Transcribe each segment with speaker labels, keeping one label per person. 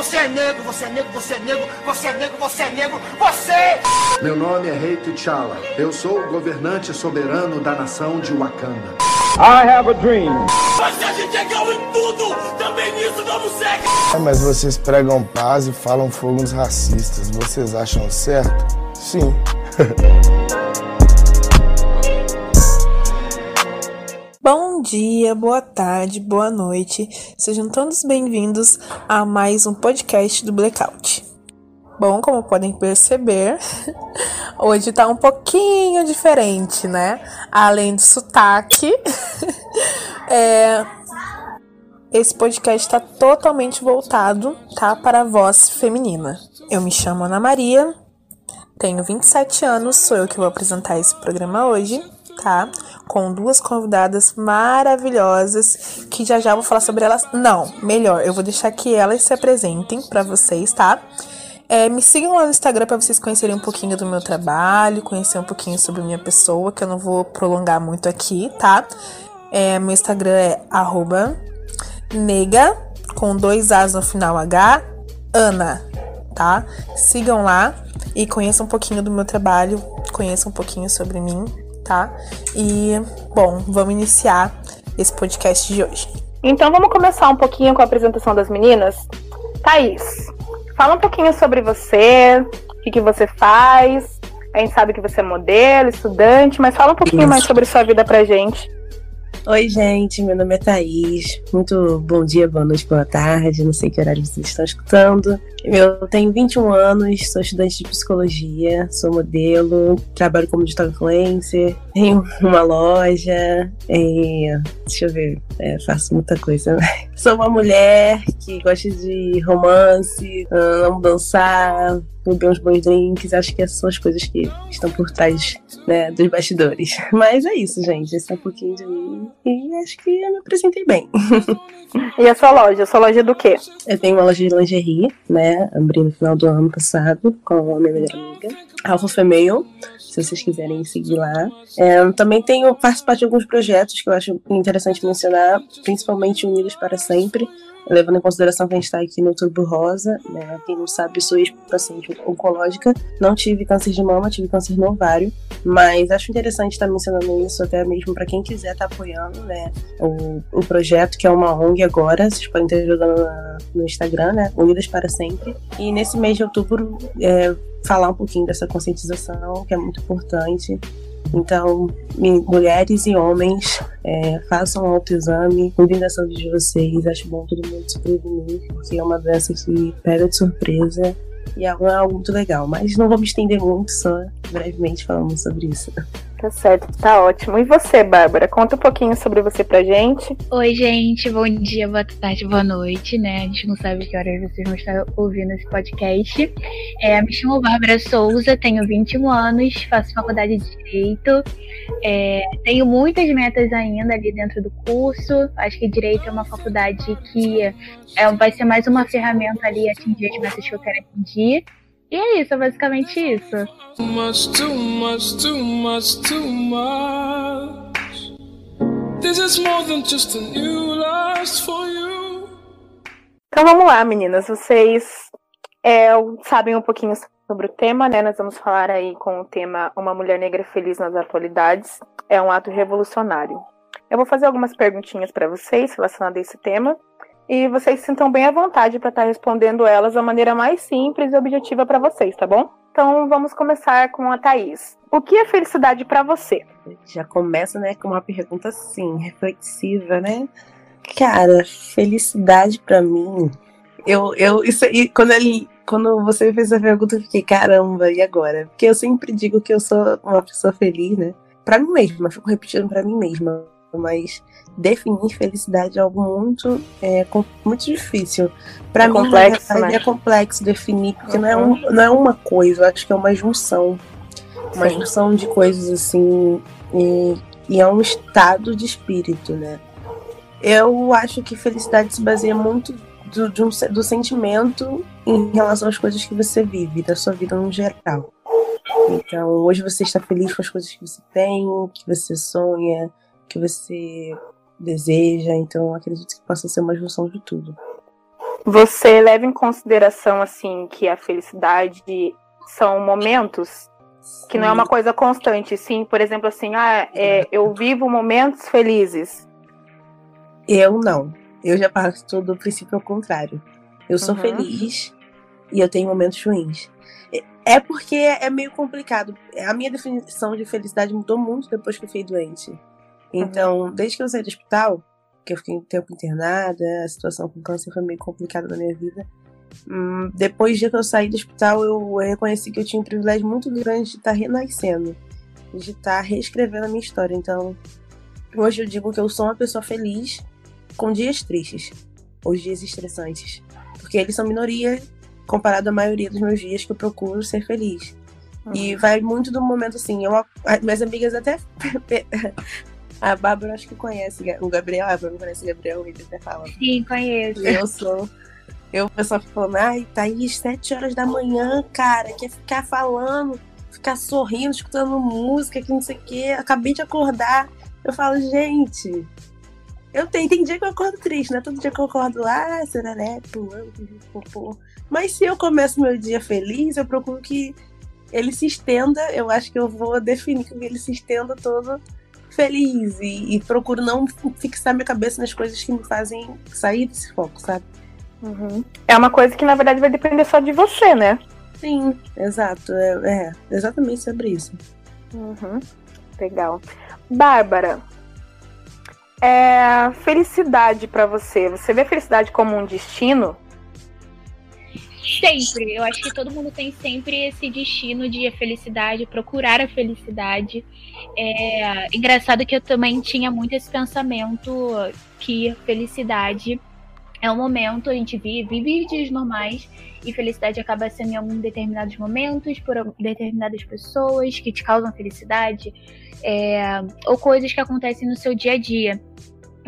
Speaker 1: Você é negro, você é negro, você é negro, você é negro, você é negro, você!
Speaker 2: Meu nome é Rei T'Challa. Eu sou o governante soberano da nação de Wakanda.
Speaker 3: I have a dream.
Speaker 1: Mas a gente é igual em tudo, também nisso damos segue!
Speaker 4: É, mas vocês pregam paz e falam fogo nos racistas. Vocês acham certo? Sim.
Speaker 5: Bom dia, boa tarde, boa noite. Sejam todos bem-vindos a mais um podcast do Blackout. Bom, como podem perceber, hoje tá um pouquinho diferente, né? Além do sotaque, é... esse podcast está totalmente voltado, tá, para a voz feminina. Eu me chamo Ana Maria, tenho 27 anos, sou eu que vou apresentar esse programa hoje tá? Com duas convidadas maravilhosas que já já vou falar sobre elas. Não, melhor, eu vou deixar que elas se apresentem para vocês, tá? É, me sigam lá no Instagram para vocês conhecerem um pouquinho do meu trabalho, conhecer um pouquinho sobre minha pessoa, que eu não vou prolongar muito aqui, tá? É, meu Instagram é nega, com dois As no final H, Ana, tá? Sigam lá e conheçam um pouquinho do meu trabalho, conheçam um pouquinho sobre mim, tá? E, bom, vamos iniciar esse podcast de hoje.
Speaker 6: Então vamos começar um pouquinho com a apresentação das meninas. Thaís, fala um pouquinho sobre você, o que, que você faz. A gente sabe que você é modelo, estudante, mas fala um pouquinho Isso. mais sobre sua vida pra gente.
Speaker 7: Oi, gente, meu nome é Thaís. Muito bom dia, boa noite, boa tarde. Não sei que horário vocês estão escutando. Eu tenho 21 anos, sou estudante de psicologia, sou modelo, trabalho como digital influencer, tenho uma loja, é, deixa eu ver, é, faço muita coisa. Né? Sou uma mulher que gosta de romance, amo dançar, beber uns bons drinks. Acho que essas são as coisas que estão por trás né, dos bastidores. Mas é isso, gente. Esse é um pouquinho de mim e acho que eu me apresentei bem.
Speaker 6: E a sua loja? A sua loja é do quê?
Speaker 7: Eu tenho uma loja de lingerie, né? Abri no final do ano passado com a minha melhor amiga. Alpha Female, se vocês quiserem seguir lá. É, também tenho participado de alguns projetos que eu acho interessante mencionar, principalmente Unidos para Sempre, levando em consideração que a gente está aqui no Turbo Rosa, né? Quem não sabe, sou ex-paciente oncológica, não tive câncer de mama, tive câncer no ovário, mas acho interessante estar mencionando isso até mesmo para quem quiser estar tá apoiando, né? O, o projeto, que é uma ONG agora, vocês podem estar jogando no Instagram, né? Unidas para Sempre. E nesse mês de outubro, é, falar um pouquinho dessa conscientização, que é muito importante. Então, mulheres e homens, é, façam autoexame, cuidem da saúde de vocês. Acho bom todo mundo se prevenir, porque é uma doença que pega de surpresa e é algo muito legal. Mas não vou me estender muito, só brevemente falando sobre isso.
Speaker 6: Tá certo, tá ótimo. E você, Bárbara? Conta um pouquinho sobre você pra gente.
Speaker 8: Oi, gente. Bom dia, boa tarde, boa noite, né? A gente não sabe que horas vocês vão estar ouvindo esse podcast. É, me chamo Bárbara Souza, tenho 21 anos, faço faculdade de Direito. É, tenho muitas metas ainda ali dentro do curso. Acho que Direito é uma faculdade que é, vai ser mais uma ferramenta ali atingir as metas que eu quero atingir. E é isso, é basicamente isso. Too much, too much, too much, too much.
Speaker 6: This is more than just a new lust for you. Então vamos lá, meninas. Vocês é, sabem um pouquinho sobre o tema, né? Nós vamos falar aí com o tema Uma Mulher Negra Feliz nas Atualidades. É um ato revolucionário. Eu vou fazer algumas perguntinhas para vocês relacionadas a esse tema e vocês se sintam bem à vontade para estar tá respondendo elas da maneira mais simples e objetiva para vocês, tá bom? Então vamos começar com a Thaís. O que é felicidade para você?
Speaker 7: Já começa, né, com uma pergunta assim, reflexiva, né? Cara, felicidade para mim. Eu, eu, isso aí, quando ele, quando você fez a pergunta, eu fiquei, caramba, e agora? Porque eu sempre digo que eu sou uma pessoa feliz, né? Pra mim mesma, fico repetindo pra mim mesma mas definir felicidade é algo muito, é, muito difícil. Para é mim, complexo, né? é complexo definir, porque uhum. não, é um, não é uma coisa, eu acho que é uma junção. Uma Sim. junção de coisas assim, e, e é um estado de espírito, né? Eu acho que felicidade se baseia muito do, um, do sentimento em relação às coisas que você vive, da sua vida no geral. Então, hoje você está feliz com as coisas que você tem, que você sonha, que você deseja. Então, acredito que possa ser uma junção de tudo.
Speaker 6: Você leva em consideração assim que a felicidade são momentos que não é uma coisa constante, sim. Por exemplo, assim, ah, é, eu vivo momentos felizes.
Speaker 7: Eu não. Eu já parto do princípio ao contrário. Eu sou uhum. feliz e eu tenho momentos ruins. É porque é meio complicado. A minha definição de felicidade mudou muito depois que eu fiquei doente. Então, uhum. desde que eu saí do hospital, que eu fiquei um tempo internada, a situação com câncer foi meio complicada na minha vida. Hum, depois de que eu saí do hospital, eu reconheci que eu tinha um privilégio muito grande de estar renascendo, de estar reescrevendo a minha história. Então, hoje eu digo que eu sou uma pessoa feliz com dias tristes, ou dias estressantes, porque eles são minoria comparado à maioria dos meus dias que eu procuro ser feliz. Uhum. E vai muito do momento assim, eu, minhas amigas até A Bárbara acho que conhece o Gabriel. A Bárbara conhece o Gabriel, ele até fala.
Speaker 8: Sim, conheço.
Speaker 7: Eu sou. Eu, o pessoal falando, ai, Thaís, sete horas da manhã, cara, quer ficar falando, ficar sorrindo, escutando música, que não sei o quê. Acabei de acordar. Eu falo, gente, eu tenho, tem dia que eu acordo triste, né? Todo dia que eu acordo lá, ah, sereré, pulando, popô. Mas se eu começo meu dia feliz, eu procuro que ele se estenda. Eu acho que eu vou definir que ele se estenda todo feliz e, e, procuro não fixar minha cabeça nas coisas que me fazem sair desse foco, sabe?
Speaker 6: Uhum. É uma coisa que na verdade vai depender só de você, né?
Speaker 7: Sim, exato. É, é exatamente sobre isso.
Speaker 6: Uhum. Legal. Bárbara, é, felicidade para você. Você vê felicidade como um destino?
Speaker 8: Sempre. Eu acho que todo mundo tem sempre esse destino de a felicidade, procurar a felicidade. É engraçado que eu também tinha muito esse pensamento que felicidade é um momento, a gente vive, vive dias normais e felicidade acaba sendo em alguns determinados momentos, por determinadas pessoas que te causam felicidade, é, ou coisas que acontecem no seu dia a dia.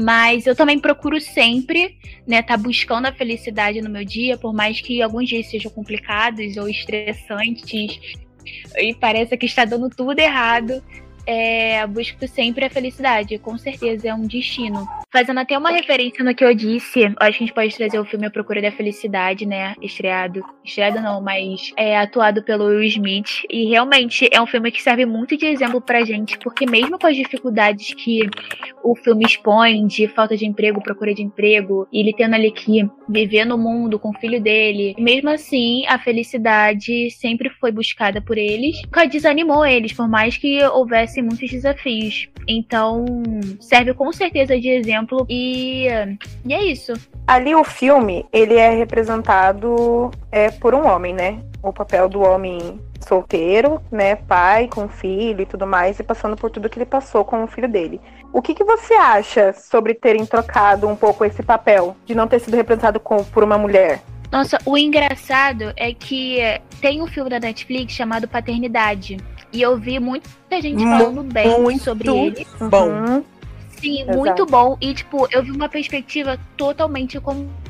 Speaker 8: Mas eu também procuro sempre, né, tá buscando a felicidade no meu dia, por mais que alguns dias sejam complicados ou estressantes e pareça que está dando tudo errado é, busco sempre a felicidade. Com certeza é um destino. Fazendo até uma referência no que eu disse, acho que a gente pode trazer o filme A Procura da Felicidade, né? Estreado. Estreado não, mas é atuado pelo Will Smith. E realmente é um filme que serve muito de exemplo pra gente, porque mesmo com as dificuldades que o filme expõe de falta de emprego, procura de emprego, e ele tendo ali que viver no mundo com o filho dele, mesmo assim, a felicidade sempre foi buscada por eles. Nunca desanimou eles, por mais que houvesse muitos desafios. Então, serve com certeza de exemplo e, e é isso.
Speaker 6: Ali o filme, ele é representado é, por um homem, né? O papel do homem solteiro, né, pai com filho e tudo mais, e passando por tudo que ele passou com o filho dele. O que, que você acha sobre terem trocado um pouco esse papel, de não ter sido representado com, por uma mulher?
Speaker 8: Nossa, o engraçado é que tem um filme da Netflix chamado Paternidade. E eu vi muita gente falando bem
Speaker 7: muito
Speaker 8: sobre ele.
Speaker 7: Bom.
Speaker 8: Sim, Exato. muito bom. E, tipo, eu vi uma perspectiva totalmente contrária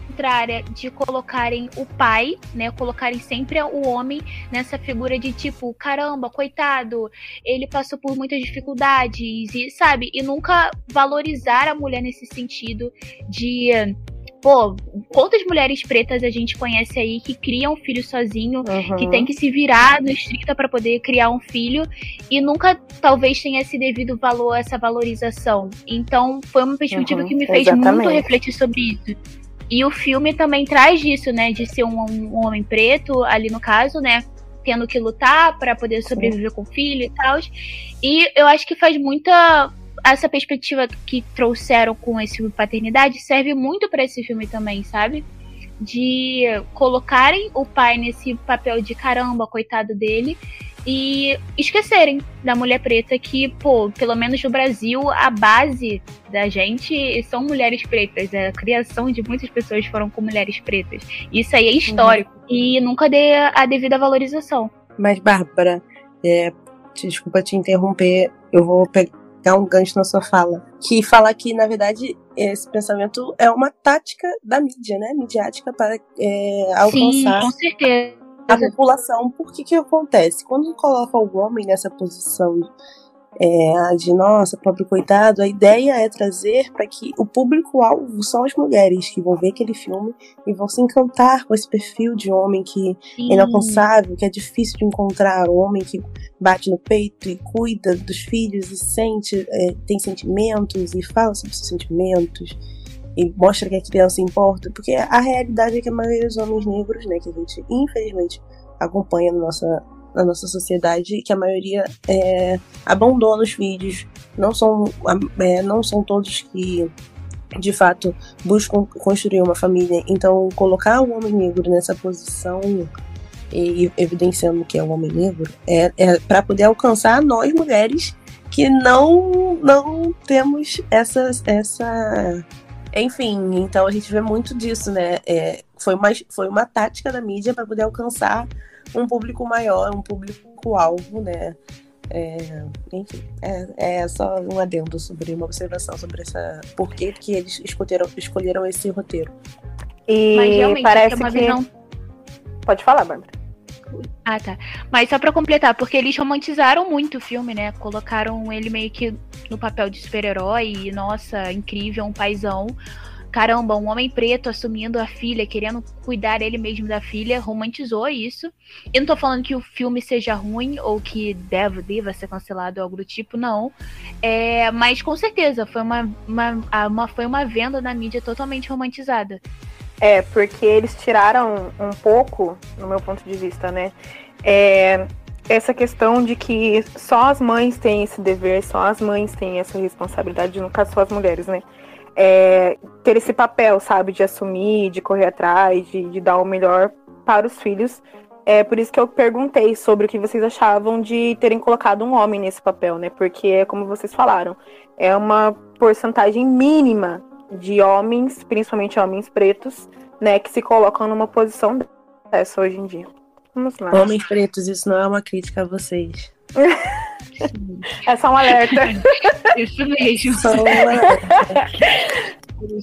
Speaker 8: de colocarem o pai, né? Colocarem sempre o homem nessa figura de tipo, caramba, coitado, ele passou por muitas dificuldades, e sabe? E nunca valorizar a mulher nesse sentido de pô, quantas mulheres pretas a gente conhece aí que criam um filho sozinho, uhum. que tem que se virar no estricta para poder criar um filho e nunca talvez tenha esse devido valor, essa valorização. Então, foi uma perspectiva uhum, que me fez exatamente. muito refletir sobre isso. E o filme também traz isso, né, de ser um, um homem preto, ali no caso, né, tendo que lutar para poder sobreviver Sim. com o filho e tal. E eu acho que faz muita essa perspectiva que trouxeram com esse filme Paternidade serve muito para esse filme também, sabe? De colocarem o pai nesse papel de caramba, coitado dele, e esquecerem da mulher preta que, pô, pelo menos no Brasil, a base da gente são mulheres pretas. A criação de muitas pessoas foram com mulheres pretas. Isso aí é histórico. Uhum. E nunca dê a devida valorização.
Speaker 7: Mas, Bárbara, é, desculpa te interromper, eu vou pegar um gancho na sua fala, que fala que, na verdade, esse pensamento é uma tática da mídia, né? Midiática para é, alcançar
Speaker 8: Sim,
Speaker 7: a população. Por que que acontece? Quando coloca o homem nessa posição é, de nossa, pobre coitado, a ideia é trazer para que o público-alvo são as mulheres que vão ver aquele filme e vão se encantar com esse perfil de homem que Sim. é inalcançável, que é difícil de encontrar, um homem que bate no peito e cuida dos filhos e sente, é, tem sentimentos e fala sobre seus sentimentos e mostra que a criança importa, porque a realidade é que a maioria dos homens negros, né, que a gente infelizmente acompanha na nossa na nossa sociedade que a maioria é, abandona os filhos. Não são, é, não são todos que de fato buscam construir uma família. Então, colocar o homem negro nessa posição e evidenciando que é o homem negro é, é para poder alcançar nós mulheres que não não temos essa essa enfim então a gente vê muito disso né é, foi uma foi uma tática da mídia para poder alcançar um público maior, um público-alvo, né? É, enfim, é, é, só um adendo sobre uma observação sobre essa. Por que, que eles escolheram, escolheram esse roteiro.
Speaker 6: E Mas realmente parece é uma que... visão. Pode falar, Bárbara.
Speaker 8: Ah, tá. Mas só para completar, porque eles romantizaram muito o filme, né? Colocaram ele meio que no papel de super-herói nossa, incrível, um paizão caramba, um homem preto assumindo a filha, querendo cuidar ele mesmo da filha, romantizou isso. Eu não tô falando que o filme seja ruim ou que deve, deva ser cancelado ou algo do tipo, não. É, mas com certeza foi uma, uma, uma, foi uma venda na mídia totalmente romantizada.
Speaker 6: É, porque eles tiraram um pouco, no meu ponto de vista, né? É, essa questão de que só as mães têm esse dever, só as mães têm essa responsabilidade, no caso, só as mulheres, né? é, ter esse papel, sabe, de assumir, de correr atrás, de, de dar o melhor para os filhos. É por isso que eu perguntei sobre o que vocês achavam de terem colocado um homem nesse papel, né? Porque como vocês falaram, é uma porcentagem mínima de homens, principalmente homens pretos, né, que se colocam numa posição dessa hoje em dia.
Speaker 7: Vamos lá. Homens pretos, isso não é uma crítica a vocês.
Speaker 6: é só um alerta.
Speaker 8: Isso mesmo. Só um alerta.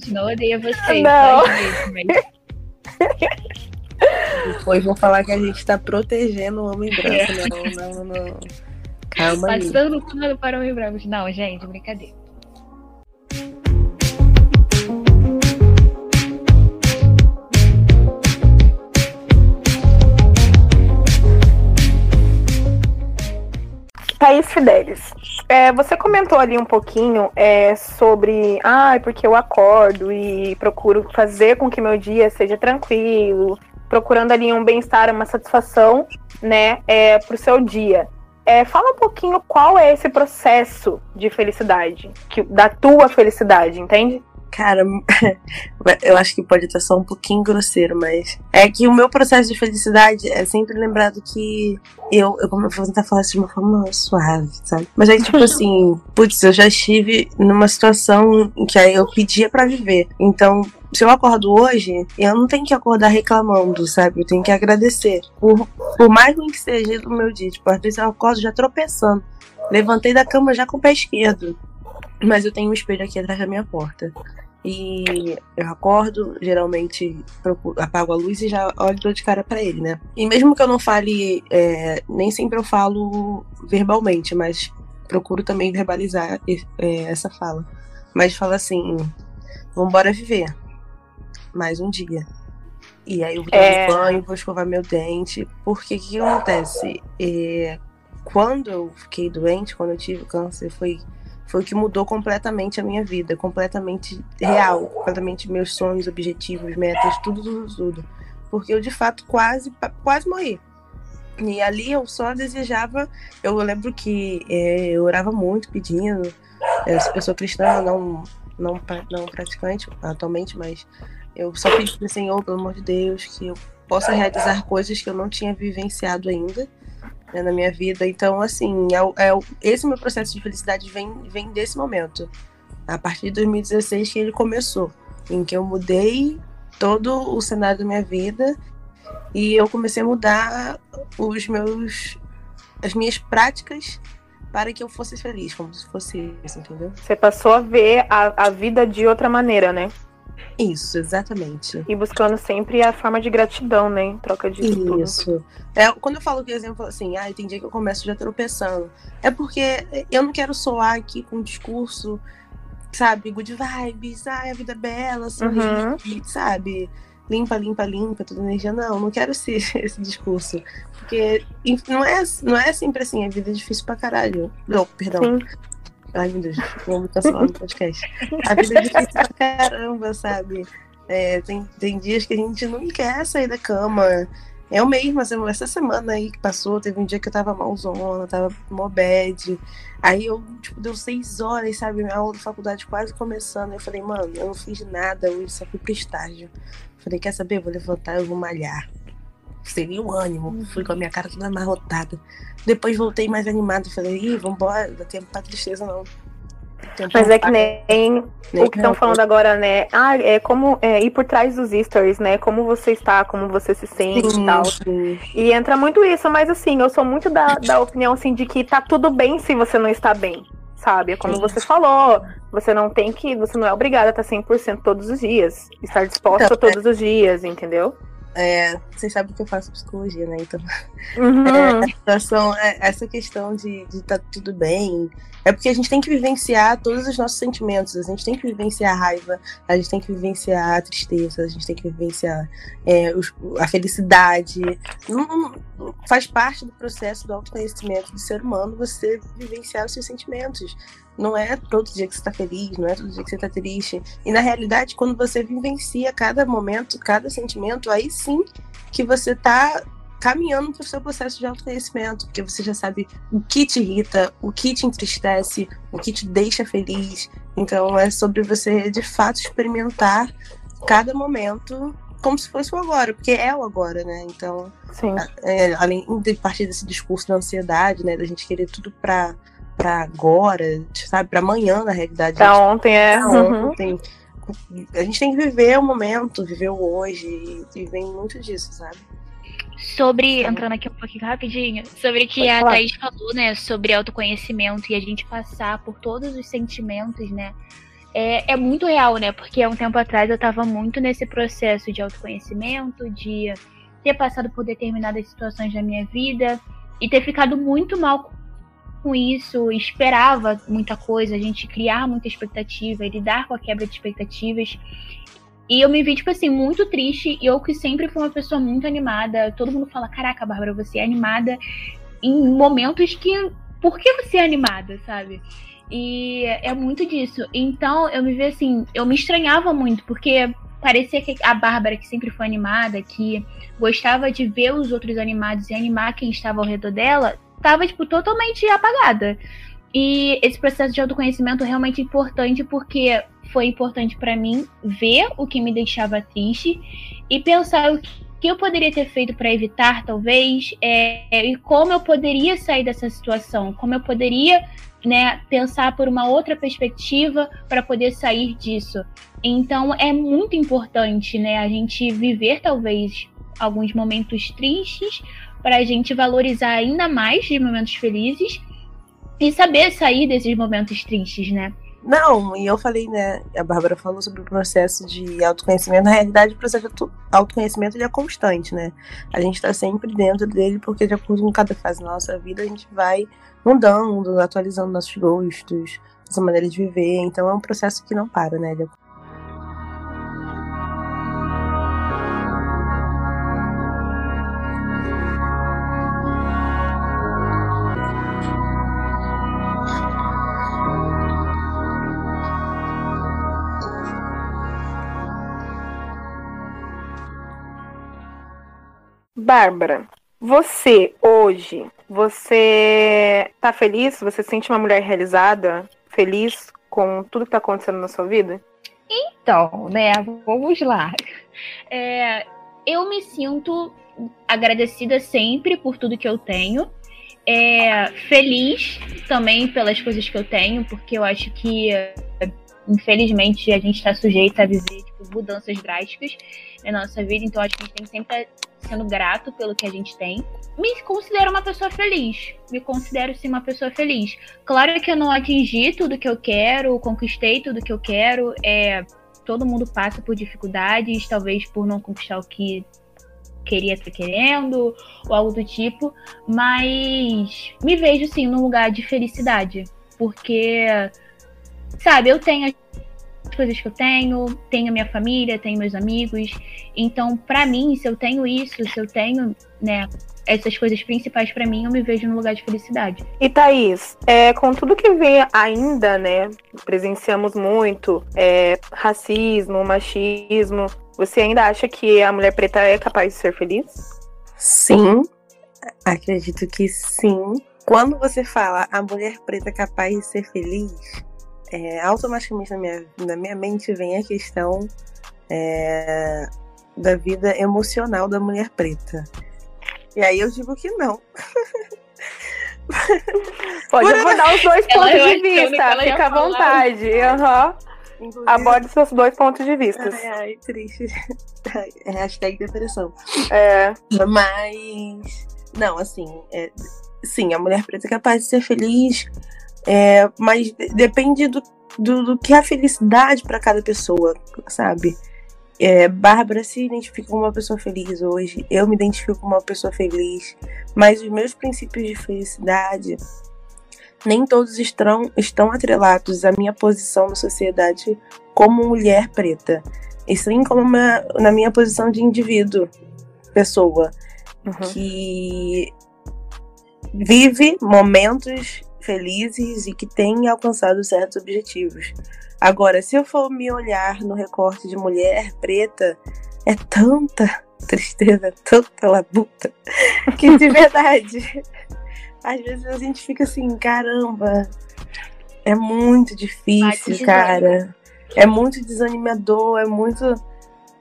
Speaker 8: não odeia vocês.
Speaker 6: Não.
Speaker 8: Mas...
Speaker 7: Depois vão falar que a gente tá protegendo o homem branco. É. Não, não, não. Calma
Speaker 8: Passando aí. pano para o homem branco. Não, gente, brincadeira.
Speaker 6: Thaís Fidelis, é, você comentou ali um pouquinho é, sobre, ah, porque eu acordo e procuro fazer com que meu dia seja tranquilo, procurando ali um bem-estar, uma satisfação, né, é, para o seu dia. É, fala um pouquinho qual é esse processo de felicidade, que, da tua felicidade, entende?
Speaker 7: Cara, eu acho que pode estar só um pouquinho grosseiro, mas é que o meu processo de felicidade é sempre lembrado que eu, eu vou tentar falar isso de uma forma suave, sabe? Mas é tipo assim, putz, eu já estive numa situação em que aí eu pedia para viver. Então, se eu acordo hoje, eu não tenho que acordar reclamando, sabe? Eu tenho que agradecer. Por, por mais ruim que seja o meu dia, tipo, às vezes eu acordo já tropeçando. Levantei da cama já com o pé esquerdo. Mas eu tenho um espelho aqui atrás da minha porta. E eu acordo, geralmente procuro, apago a luz e já olho de cara para ele, né? E mesmo que eu não fale, é, nem sempre eu falo verbalmente, mas procuro também verbalizar é, essa fala. Mas fala assim: vambora viver. Mais um dia. E aí eu vou tomar é... banho, vou escovar meu dente. Porque o que, que acontece? É, quando eu fiquei doente, quando eu tive câncer, foi foi o que mudou completamente a minha vida, completamente real, completamente meus sonhos, objetivos, metas, tudo, tudo, tudo. Porque eu de fato quase, quase morri. E ali eu só desejava. Eu lembro que é, eu orava muito pedindo. Eu, eu sou cristã, não, não, não praticante atualmente, mas eu só pedi para o Senhor, pelo amor de Deus, que eu possa realizar coisas que eu não tinha vivenciado ainda né, na minha vida. Então, assim, é, é, esse meu processo de felicidade vem, vem desse momento. A partir de 2016 que ele começou, em que eu mudei todo o cenário da minha vida e eu comecei a mudar os meus as minhas práticas para que eu fosse feliz, como se fosse isso, entendeu?
Speaker 6: Você passou a ver a, a vida de outra maneira, né?
Speaker 7: Isso, exatamente.
Speaker 6: E buscando sempre a forma de gratidão, né? Em troca de tudo.
Speaker 7: Isso. É, quando eu falo que exemplo assim, ah, tem dia que eu começo já tropeçando. É porque eu não quero soar aqui com um discurso, sabe, good vibes, ah, a vida é bela, sorrir, uhum. sabe? Limpa, limpa, limpa, toda energia. Não, não quero ser esse discurso. Porque não é, não é sempre assim, a vida é difícil pra caralho. Não, perdão. Sim. Ai, meu Deus, vou cancelar no podcast. A vida é difícil pra caramba, sabe? É, tem, tem dias que a gente não quer sair da cama. Eu mesma, essa semana aí que passou, teve um dia que eu tava malzona, tava mó bad. Aí eu, tipo, deu seis horas, sabe? Minha aula da faculdade quase começando. Eu falei, mano, eu não fiz nada hoje, só fui pro estágio. Falei, quer saber? Vou levantar, eu vou malhar seria o ânimo. Uhum. Fui com a minha cara toda amarrotada. Depois voltei mais animado. Falei, ih, vambora, dá tempo pra tristeza não.
Speaker 6: Mas é que nem, o que estão falando agora, né? Ah, é como é, ir por trás dos stories, né? Como você está, como você se sente sim, e tal. Sim. E entra muito isso, mas assim, eu sou muito da, da opinião assim de que tá tudo bem se você não está bem. Sabe? É como sim. você falou, você não tem que, você não é obrigada a estar 100% todos os dias, estar disposta então, todos é... os dias, entendeu?
Speaker 7: É, vocês sabem que eu faço psicologia, né? Então, uhum. é, situação, é, essa questão de estar tá tudo bem, é porque a gente tem que vivenciar todos os nossos sentimentos. A gente tem que vivenciar a raiva, a gente tem que vivenciar a tristeza, a gente tem que vivenciar é, os, a felicidade. Não, não, faz parte do processo do autoconhecimento do ser humano você vivenciar os seus sentimentos. Não é todo dia que você está feliz, não é todo dia que você está triste. E na realidade, quando você vivencia cada momento, cada sentimento, aí sim que você está caminhando para o seu processo de autoconhecimento, porque você já sabe o que te irrita, o que te entristece, o que te deixa feliz. Então é sobre você de fato experimentar cada momento como se fosse o agora, porque é o agora, né? Então, é, além de partir desse discurso da ansiedade, né, da gente querer tudo para para agora, sabe, para amanhã na realidade.
Speaker 6: Pra ontem é. Pra
Speaker 7: uhum. ontem. A gente tem que viver o momento, viver o hoje, e vem muito disso, sabe?
Speaker 8: Sobre, entrando aqui um pouquinho rapidinho, sobre o que Pode a falar. Thaís falou, né, sobre autoconhecimento e a gente passar por todos os sentimentos, né, é, é muito real, né, porque há um tempo atrás eu tava muito nesse processo de autoconhecimento, de ter passado por determinadas situações da minha vida e ter ficado muito mal com isso, esperava muita coisa, a gente criar muita expectativa lidar com a quebra de expectativas. E eu me vi, tipo assim, muito triste. E eu que sempre fui uma pessoa muito animada. Todo mundo fala: Caraca, Bárbara, você é animada em momentos que. Por que você é animada, sabe? E é muito disso. Então eu me vi assim, eu me estranhava muito, porque parecia que a Bárbara, que sempre foi animada, que gostava de ver os outros animados e animar quem estava ao redor dela, tava, tipo, totalmente apagada. E esse processo de autoconhecimento é realmente importante porque foi importante para mim ver o que me deixava triste e pensar o que eu poderia ter feito para evitar, talvez, é, e como eu poderia sair dessa situação, como eu poderia né, pensar por uma outra perspectiva para poder sair disso. Então é muito importante né, a gente viver, talvez, alguns momentos tristes para a gente valorizar ainda mais os momentos felizes e saber sair desses momentos tristes, né?
Speaker 7: Não, e eu falei, né? A Bárbara falou sobre o processo de autoconhecimento. Na realidade, o processo de autoconhecimento ele é constante, né? A gente está sempre dentro dele, porque de acordo com cada fase da nossa vida, a gente vai mudando, atualizando nossos gostos, nossa maneira de viver. Então é um processo que não para, né?
Speaker 6: Bárbara, você hoje, você tá feliz? Você se sente uma mulher realizada, feliz com tudo que tá acontecendo na sua vida?
Speaker 8: Então, né, vamos lá. É, eu me sinto agradecida sempre por tudo que eu tenho. É, feliz também pelas coisas que eu tenho, porque eu acho que, infelizmente, a gente está sujeito a viver tipo, mudanças drásticas na nossa vida, então acho que a gente tem que sempre sendo grato pelo que a gente tem. Me considero uma pessoa feliz. Me considero sim uma pessoa feliz. Claro que eu não atingi tudo que eu quero, conquistei tudo que eu quero. É, todo mundo passa por dificuldades, talvez por não conquistar o que queria estar querendo, ou algo do tipo, mas me vejo sim num lugar de felicidade, porque, sabe, eu tenho as coisas que eu tenho, tenho a minha família, tenho meus amigos, então, para mim, se eu tenho isso, se eu tenho, né, essas coisas principais para mim, eu me vejo num lugar de felicidade.
Speaker 6: E Thaís, é, com tudo que vem ainda, né, presenciamos muito é, racismo, machismo, você ainda acha que a mulher preta é capaz de ser feliz?
Speaker 7: Sim, acredito que sim. Quando você fala a mulher preta é capaz de ser feliz, é, automaticamente na minha, na minha mente vem a questão é, da vida emocional da mulher preta. E aí eu digo que não.
Speaker 6: Pode eu vou dar os dois pontos de vista, fica à vontade. Uhum. Aborde seus dois pontos de vista.
Speaker 7: Ai, ai, triste. É hashtag depressão.
Speaker 6: É.
Speaker 7: Mas, não, assim, é, sim, a mulher preta é capaz de ser feliz, é, mas depende do, do, do que é a felicidade para cada pessoa, sabe? É, Bárbara se identifica como uma pessoa feliz hoje, eu me identifico como uma pessoa feliz, mas os meus princípios de felicidade nem todos estão, estão atrelados à minha posição na sociedade como mulher preta, e sim como uma, na minha posição de indivíduo, pessoa, uhum. que vive momentos felizes e que tem alcançado certos objetivos. Agora, se eu for me olhar no recorte de mulher preta, é tanta tristeza, tanta labuta, que de verdade, às vezes a gente fica assim, caramba, é muito difícil, cara. É muito desanimador, é muito.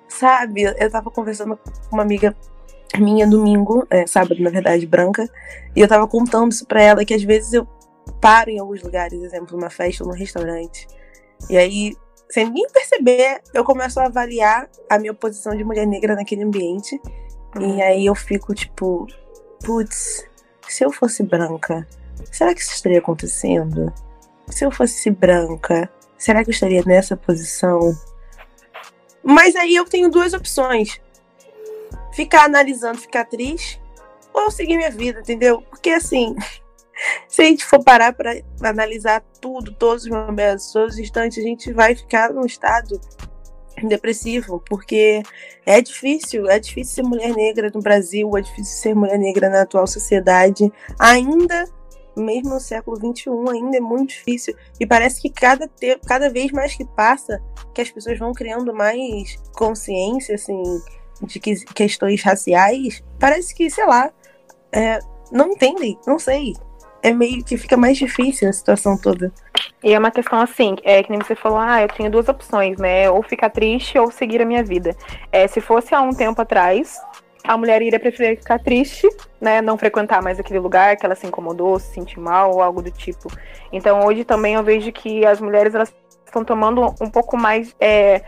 Speaker 7: Sabe, eu tava conversando com uma amiga minha domingo, é, sábado, na verdade, branca, e eu tava contando isso pra ela que às vezes eu paro em alguns lugares, exemplo, numa festa ou num restaurante. E aí, sem ninguém perceber, eu começo a avaliar a minha posição de mulher negra naquele ambiente. Uhum. E aí eu fico tipo, putz, se eu fosse branca, será que isso estaria acontecendo? Se eu fosse branca, será que eu estaria nessa posição? Mas aí eu tenho duas opções: ficar analisando, ficar triste, ou seguir minha vida, entendeu? Porque assim, se a gente for parar para analisar tudo, todos os momentos, todos os instantes, a gente vai ficar num estado depressivo, porque é difícil, é difícil ser mulher negra no Brasil, é difícil ser mulher negra na atual sociedade, ainda mesmo no século XXI, ainda é muito difícil. E parece que cada, te, cada vez mais que passa, que as pessoas vão criando mais consciência, assim, de que, questões raciais, parece que, sei lá, é, não entendem, não sei é meio que fica mais difícil a situação toda.
Speaker 6: E é uma questão assim, é que nem você falou, ah, eu tenho duas opções, né? Ou ficar triste ou seguir a minha vida. É, se fosse há um tempo atrás, a mulher iria preferir ficar triste, né? Não frequentar mais aquele lugar que ela se incomodou, se sentir mal ou algo do tipo. Então hoje também eu vejo que as mulheres elas estão tomando um pouco mais é,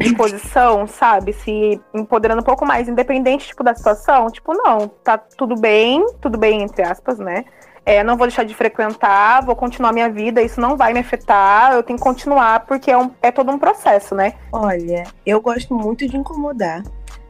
Speaker 6: de posição, sabe? Se empoderando um pouco mais, independente tipo, da situação. Tipo, não, tá tudo bem, tudo bem, entre aspas, né? É, não vou deixar de frequentar, vou continuar minha vida, isso não vai me afetar, eu tenho que continuar porque é, um, é todo um processo, né?
Speaker 7: Olha, eu gosto muito de incomodar.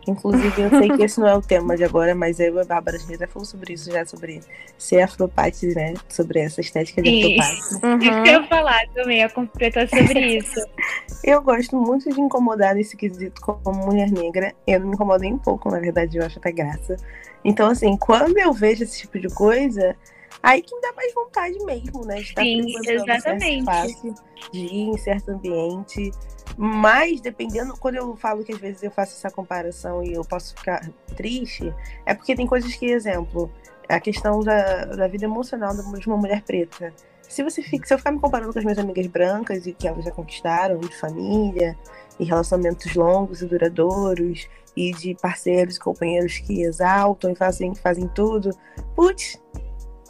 Speaker 7: Inclusive, eu sei que esse não é o tema de agora, mas eu e a Bárbara, já falou sobre isso, já sobre ser afropate, né? Sobre essa estética de afropate.
Speaker 8: Uhum. Isso que eu falar também, a completar sobre isso.
Speaker 7: eu gosto muito de incomodar nesse quesito como mulher negra. Eu não me incomodo nem um pouco, na verdade, eu acho até graça. Então, assim, quando eu vejo esse tipo de coisa, Aí que me dá mais vontade mesmo, né? De estar
Speaker 8: Sim, exatamente.
Speaker 7: Fácil, de ir em certo ambiente. Mas, dependendo, quando eu falo que às vezes eu faço essa comparação e eu posso ficar triste, é porque tem coisas que, exemplo, a questão da, da vida emocional de uma mulher preta. Se você fica, se eu ficar me comparando com as minhas amigas brancas e que elas já conquistaram de família, e relacionamentos longos e duradouros, e de parceiros e companheiros que exaltam e fazem, fazem tudo, putz,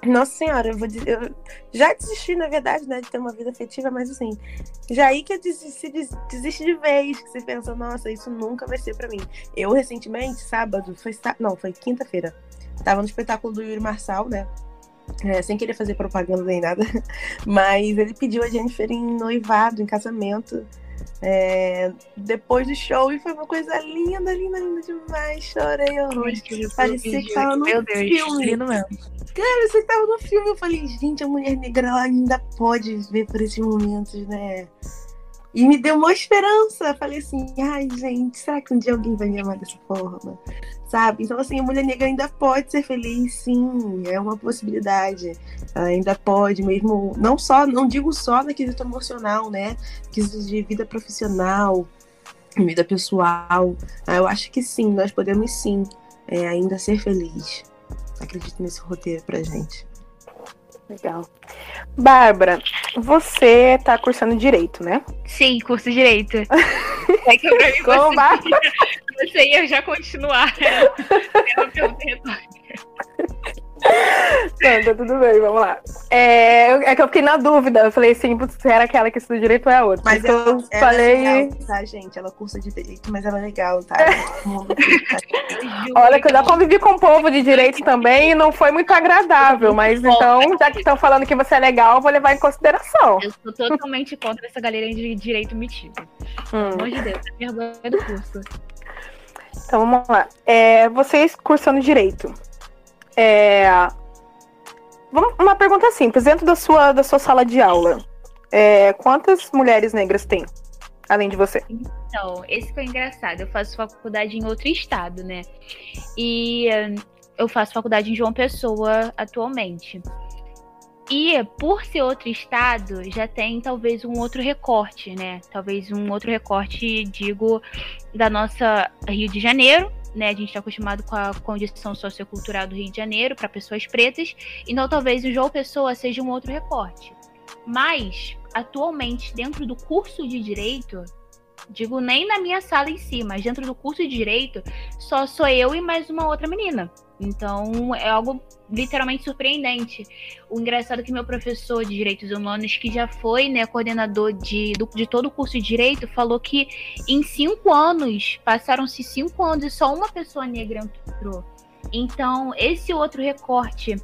Speaker 7: nossa senhora, eu vou dizer, eu já desisti, na verdade, né, de ter uma vida afetiva, mas assim, já aí que eu desisti, desiste de vez, que você pensa, nossa, isso nunca vai ser para mim. Eu, recentemente, sábado, foi, não, foi quinta-feira, tava no espetáculo do Yuri Marçal, né, é, sem querer fazer propaganda nem nada, mas ele pediu a Jennifer em noivado, em casamento, é, depois do show e foi uma coisa linda, linda, linda demais. Chorei horrores. Parecia que tava no Deus, filme. Lindo mesmo. Cara, você tava no filme. Eu falei, gente, a mulher negra ela ainda pode ver por esses momentos, né? E me deu uma esperança. Falei assim, ai, gente, será que um dia alguém vai me amar dessa forma? Sabe? Então, assim, a mulher negra ainda pode ser feliz, sim. É uma possibilidade. Ela ainda pode, mesmo. Não só, não digo só na quesito emocional, né? Quesito de vida profissional, vida pessoal. Eu acho que sim, nós podemos sim é, ainda ser felizes. Acredito nesse roteiro pra gente.
Speaker 6: Legal. Bárbara, você tá cursando direito, né?
Speaker 8: Sim, curso direito. é que pra mim Como, você, Bárbara? você ia já continuar. É retórica.
Speaker 6: Não, tá tudo bem, vamos lá. É, é que eu fiquei na dúvida. Eu falei assim, se era aquela que estuda direito ou é a outra.
Speaker 7: Mas
Speaker 6: ela,
Speaker 7: eu ela falei. É legal, tá, gente? Ela cursa de direito, mas ela é legal, tá?
Speaker 6: Olha, que eu já convivi com o povo de direito também e não foi muito agradável. Mas então, já que estão falando que você é legal, eu vou levar em consideração.
Speaker 8: Eu sou totalmente contra essa galera de direito metido. Hum. Pelo amor de Deus, é vergonha do curso.
Speaker 6: Então vamos lá. É, vocês cursando direito. É... Uma pergunta simples. Dentro da sua, da sua sala de aula, é... quantas mulheres negras tem? Além de você.
Speaker 8: Então, esse foi engraçado. Eu faço faculdade em outro estado, né? E hum, eu faço faculdade em João Pessoa atualmente. E por ser outro estado, já tem talvez um outro recorte, né? Talvez um outro recorte, digo, da nossa Rio de Janeiro, né? A gente está acostumado com a condição sociocultural do Rio de Janeiro para pessoas pretas, então talvez o João Pessoa seja um outro recorte. Mas, atualmente, dentro do curso de direito, digo nem na minha sala em si, mas dentro do curso de direito, só sou eu e mais uma outra menina. Então é algo literalmente surpreendente. O engraçado é que meu professor de Direitos Humanos, que já foi né, coordenador de, do, de todo o curso de Direito, falou que em cinco anos, passaram-se cinco anos e só uma pessoa negra entrou. Então, esse outro recorte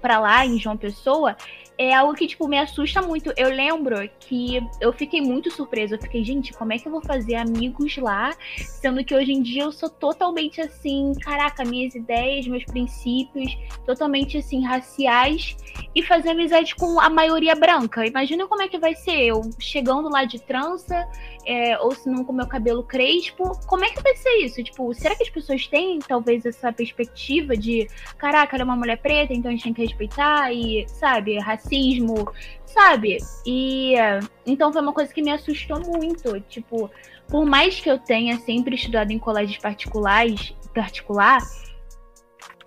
Speaker 8: para lá em João Pessoa é algo que, tipo, me assusta muito. Eu lembro que eu fiquei muito surpresa. Eu fiquei, gente, como é que eu vou fazer amigos lá? Sendo que hoje em dia eu sou totalmente assim, caraca, minhas ideias, meus princípios, totalmente assim, raciais, e fazer amizade com a maioria branca. Imagina como é que vai ser eu chegando lá de trança, é, ou se não com meu cabelo crespo. Como é que vai ser isso? Tipo, será que as pessoas têm talvez essa perspectiva de, caraca, ela é uma mulher preta, então a gente tem que respeitar e, sabe, racismo, sabe? E então foi uma coisa que me assustou muito. Tipo, por mais que eu tenha sempre estudado em colégios particulares, particular,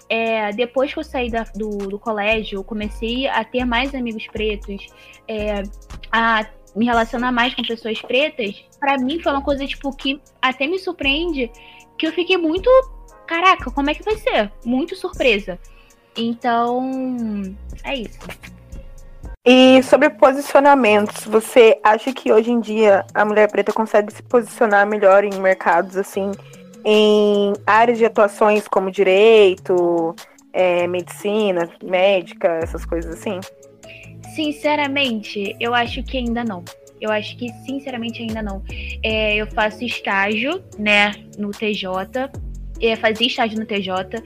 Speaker 8: é, depois que eu saí da, do, do, colégio, eu comecei a ter mais amigos pretos, é, a me relacionar mais com pessoas pretas, para mim foi uma coisa, tipo, que até me surpreende, que eu fiquei muito. Caraca, como é que vai ser? Muito surpresa. Então, é isso.
Speaker 6: E sobre posicionamentos, você acha que hoje em dia a mulher preta consegue se posicionar melhor em mercados assim, em áreas de atuações como direito, é, medicina, médica, essas coisas assim?
Speaker 8: Sinceramente, eu acho que ainda não. Eu acho que, sinceramente, ainda não. É, eu faço estágio, né, no TJ. É, fazia estágio no TJ.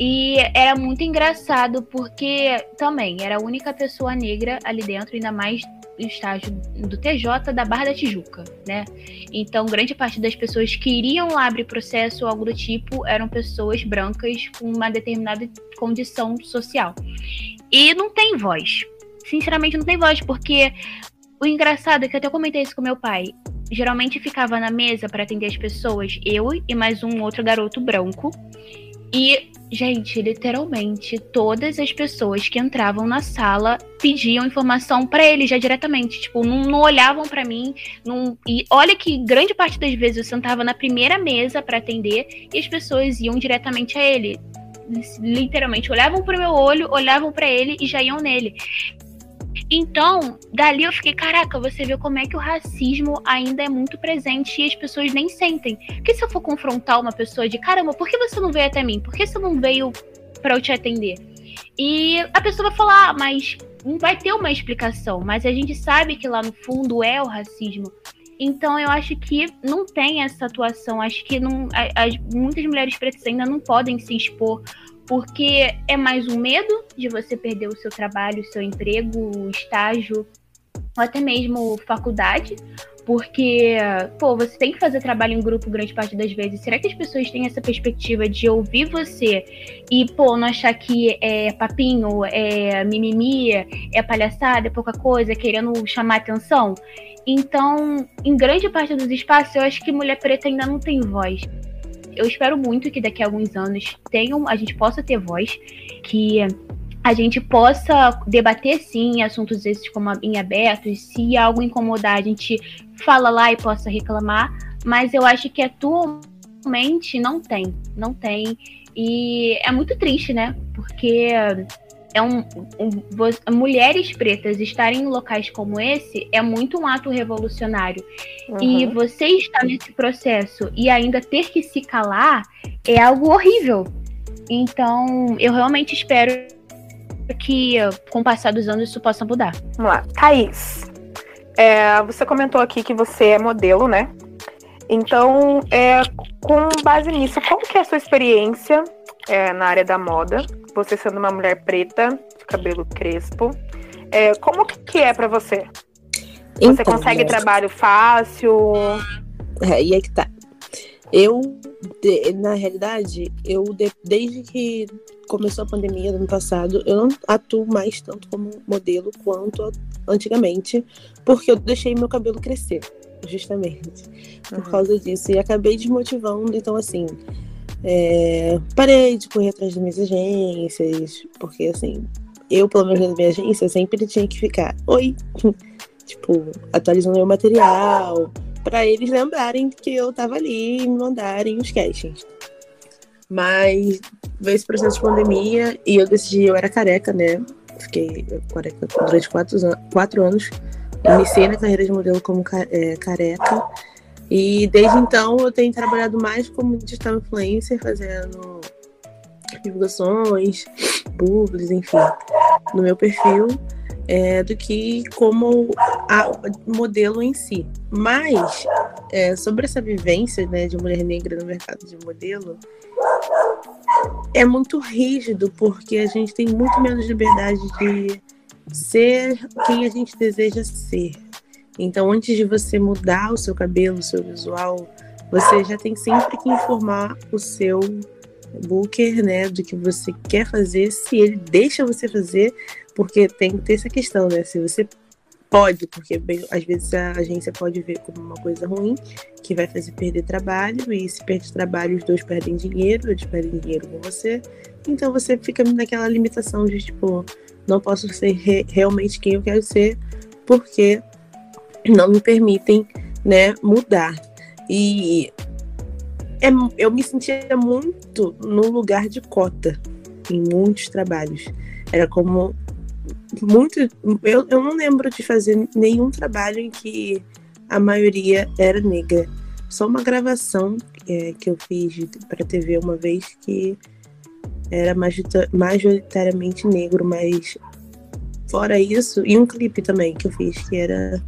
Speaker 8: E era muito engraçado porque também era a única pessoa negra ali dentro, ainda mais estágio do TJ da Barra da Tijuca, né? Então, grande parte das pessoas que iriam lá abrir processo ou algo do tipo eram pessoas brancas com uma determinada condição social. E não tem voz sinceramente não tem voz, porque o engraçado é que eu até comentei isso com meu pai. Geralmente ficava na mesa para atender as pessoas, eu e mais um outro garoto branco. E, gente, literalmente, todas as pessoas que entravam na sala pediam informação para ele já diretamente. Tipo, não, não olhavam para mim. Não... E olha que grande parte das vezes eu sentava na primeira mesa para atender e as pessoas iam diretamente a ele literalmente olhavam pro meu olho, olhavam para ele e já iam nele. Então, dali eu fiquei, caraca, você vê como é que o racismo ainda é muito presente e as pessoas nem sentem. Porque se eu for confrontar uma pessoa de, caramba, por que você não veio até mim? Por que você não veio para eu te atender? E a pessoa vai falar, ah, mas vai ter uma explicação, mas a gente sabe que lá no fundo é o racismo. Então eu acho que não tem essa atuação. Acho que não, as, muitas mulheres pretas ainda não podem se expor porque é mais um medo de você perder o seu trabalho, o seu emprego, o estágio, ou até mesmo faculdade, porque, pô, você tem que fazer trabalho em grupo grande parte das vezes. Será que as pessoas têm essa perspectiva de ouvir você e, pô, não achar que é papinho, é mimimi, é palhaçada, é pouca coisa, é querendo chamar atenção? Então, em grande parte dos espaços, eu acho que mulher preta ainda não tem voz. Eu espero muito que daqui a alguns anos tenham, a gente possa ter voz, que a gente possa debater sim assuntos esses como em aberto, se algo incomodar, a gente fala lá e possa reclamar, mas eu acho que atualmente não tem, não tem. E é muito triste, né? Porque é um, um, mulheres pretas estarem em locais como esse é muito um ato revolucionário. Uhum. E você estar nesse processo e ainda ter que se calar é algo horrível. Então, eu realmente espero que com o passar dos anos isso possa mudar.
Speaker 6: Vamos lá. Thaís, é, você comentou aqui que você é modelo, né? Então, é, com base nisso, qual que é a sua experiência é, na área da moda? Você sendo uma mulher preta, de cabelo crespo, é, como que é para você? Você então, consegue é... trabalho fácil?
Speaker 7: É, e é que tá. Eu, de, na realidade, eu de, desde que começou a pandemia do ano passado, eu não atuo mais tanto como modelo quanto antigamente, porque eu deixei meu cabelo crescer, justamente, por uhum. causa disso. E acabei desmotivando, então assim, é, parei de correr atrás das minhas agências, porque assim, eu, pelo menos na minha agência, sempre tinha que ficar, oi, tipo, atualizando meu material, para eles lembrarem que eu tava ali e me mandarem os castings. Mas veio esse processo de pandemia e eu decidi, eu era careca, né? Fiquei careca durante quatro, quatro anos. Iniciei na carreira de modelo como é, careca. E desde então eu tenho trabalhado mais como digital influencer, fazendo divulgações, publis, enfim, no meu perfil, é, do que como a, modelo em si. Mas é, sobre essa vivência né, de mulher negra no mercado de modelo, é muito rígido, porque a gente tem muito menos liberdade de ser quem a gente deseja ser. Então, antes de você mudar o seu cabelo, o seu visual, você já tem sempre que informar o seu booker, né, do que você quer fazer, se ele deixa você fazer, porque tem que ter essa questão, né, se você pode, porque bem, às vezes a agência pode ver como uma coisa ruim, que vai fazer perder trabalho, e se perde trabalho, os dois perdem dinheiro, eles perdem dinheiro com você, então você fica naquela limitação de, tipo, não posso ser re realmente quem eu quero ser, porque não me permitem né, mudar. E é, eu me sentia muito no lugar de cota em muitos trabalhos. Era como muito. Eu, eu não lembro de fazer nenhum trabalho em que a maioria era negra. Só uma gravação é, que eu fiz para TV uma vez que era majoritariamente negro, mas fora isso, e um clipe também que eu fiz que era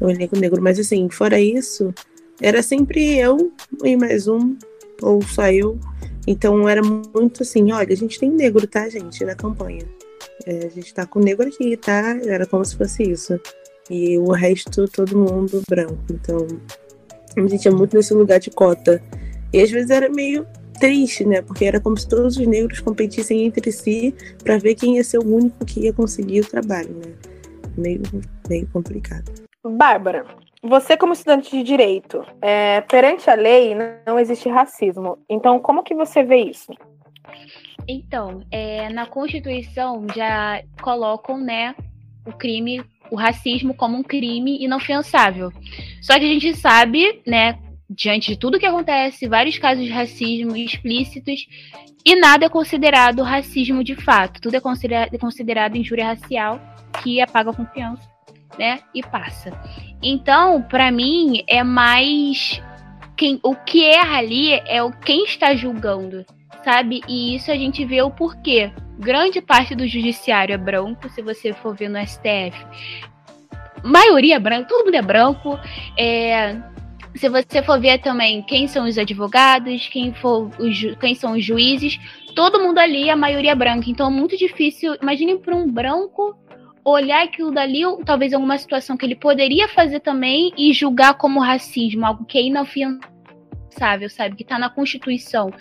Speaker 7: o elenco negro. Mas assim, fora isso, era sempre eu e mais um, ou só eu. Então era muito assim, olha, a gente tem negro, tá, gente, na campanha. É, a gente tá com negro aqui, tá? Era como se fosse isso. E o resto, todo mundo branco. Então, a gente tinha muito nesse lugar de cota. E às vezes era meio triste, né? Porque era como se todos os negros competissem entre si para ver quem ia ser o único que ia conseguir o trabalho, né? Meio, meio complicado.
Speaker 6: Bárbara, você como estudante de direito, é, perante a lei não existe racismo. Então, como que você vê isso?
Speaker 8: Então, é, na Constituição já colocam, né, o crime, o racismo como um crime inofensável. Só que a gente sabe, né, diante de tudo que acontece, vários casos de racismo explícitos e nada é considerado racismo de fato. Tudo é considerado, considerado injúria racial que apaga a confiança né? E passa. Então, para mim, é mais. Quem, o que erra ali é o quem está julgando, sabe? E isso a gente vê o porquê. Grande parte do judiciário é branco, se você for ver no STF. maioria branca, todo mundo é branco. É, se você for ver também quem são os advogados, quem, for os, quem são os juízes, todo mundo ali, a maioria é branca. Então é muito difícil. Imagine para um branco olhar aquilo dali, talvez alguma situação que ele poderia fazer também e julgar como racismo, algo que é inafiançável, sabe? Que está na Constituição.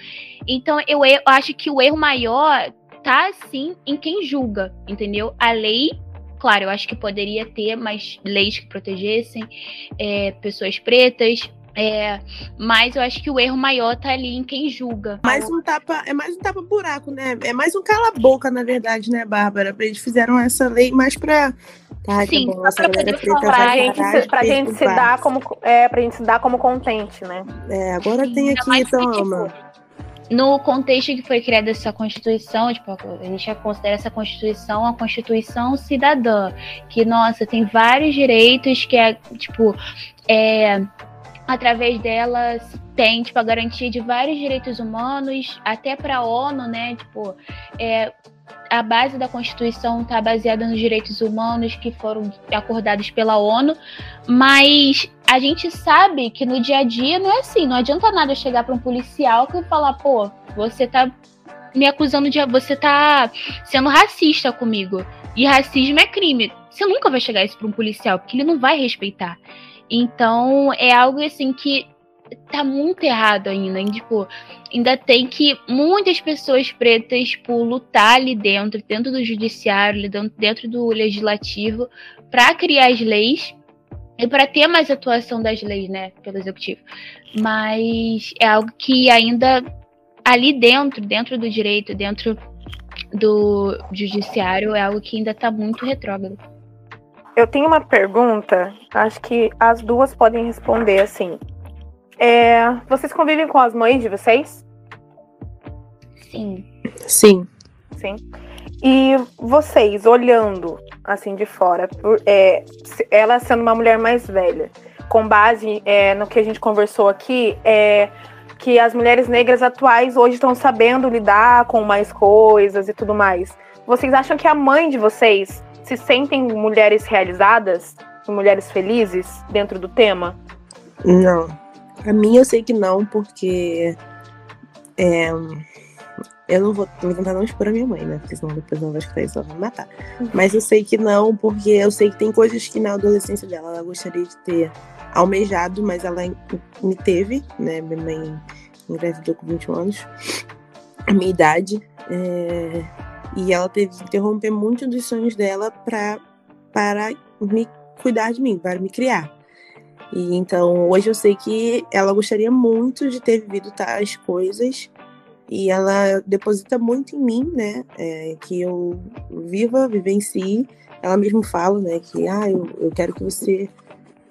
Speaker 8: Então eu, eu acho que o erro maior tá sim em quem julga, entendeu? A lei Claro, eu acho que poderia ter mais leis que protegessem é, pessoas pretas, é, mas eu acho que o erro maior tá ali em quem julga.
Speaker 7: Mais um tapa, é mais um tapa buraco, né? É mais um cala boca, na verdade, né, Bárbara? Eles fizeram essa lei mais pra
Speaker 6: Tá, Sim, bom, essa galera preta pra gente, se, pra gente se dar como é, pra gente se dar como contente, né?
Speaker 7: É, agora Sim, tem aqui, então, tipo,
Speaker 8: no contexto que foi criada essa Constituição, tipo, a gente considera essa Constituição a Constituição cidadã, que, nossa, tem vários direitos que é, tipo, é, através dela tem, tipo, a garantia de vários direitos humanos, até para a ONU, né, tipo, é, a base da Constituição está baseada nos direitos humanos que foram acordados pela ONU, mas a gente sabe que no dia a dia não é assim. Não adianta nada chegar para um policial e falar, pô, você tá me acusando de. Você tá sendo racista comigo. E racismo é crime. Você nunca vai chegar isso para um policial, porque ele não vai respeitar. Então, é algo assim que tá muito errado ainda. Hein? Tipo, ainda tem que muitas pessoas pretas tipo, lutar ali dentro, dentro do judiciário, dentro do legislativo, para criar as leis e para ter mais atuação das leis, né, pelo executivo. Mas é algo que ainda ali dentro, dentro do direito, dentro do judiciário, é algo que ainda está muito retrógrado.
Speaker 6: Eu tenho uma pergunta, acho que as duas podem responder assim. É, vocês convivem com as mães de vocês?
Speaker 8: Sim.
Speaker 7: Sim.
Speaker 6: Sim. E vocês, olhando assim de fora, por, é, ela sendo uma mulher mais velha, com base é, no que a gente conversou aqui, é que as mulheres negras atuais hoje estão sabendo lidar com mais coisas e tudo mais. Vocês acham que a mãe de vocês se sentem mulheres realizadas, mulheres felizes dentro do tema?
Speaker 7: Não. A mim eu sei que não, porque é, eu não vou, vou tentar não expor a minha mãe, né? Porque senão depois não vai escutar isso, ela vai me matar. Mas eu sei que não, porque eu sei que tem coisas que na adolescência dela ela gostaria de ter almejado, mas ela me teve, né? Minha mãe engravidou com 21 anos, a minha idade. É, e ela teve que interromper muito dos sonhos dela pra, para me cuidar de mim, para me criar. E então hoje eu sei que ela gostaria muito de ter vivido tais coisas e ela deposita muito em mim, né? É, que eu viva, vivencie. Ela mesmo fala, né? Que ah, eu, eu quero que você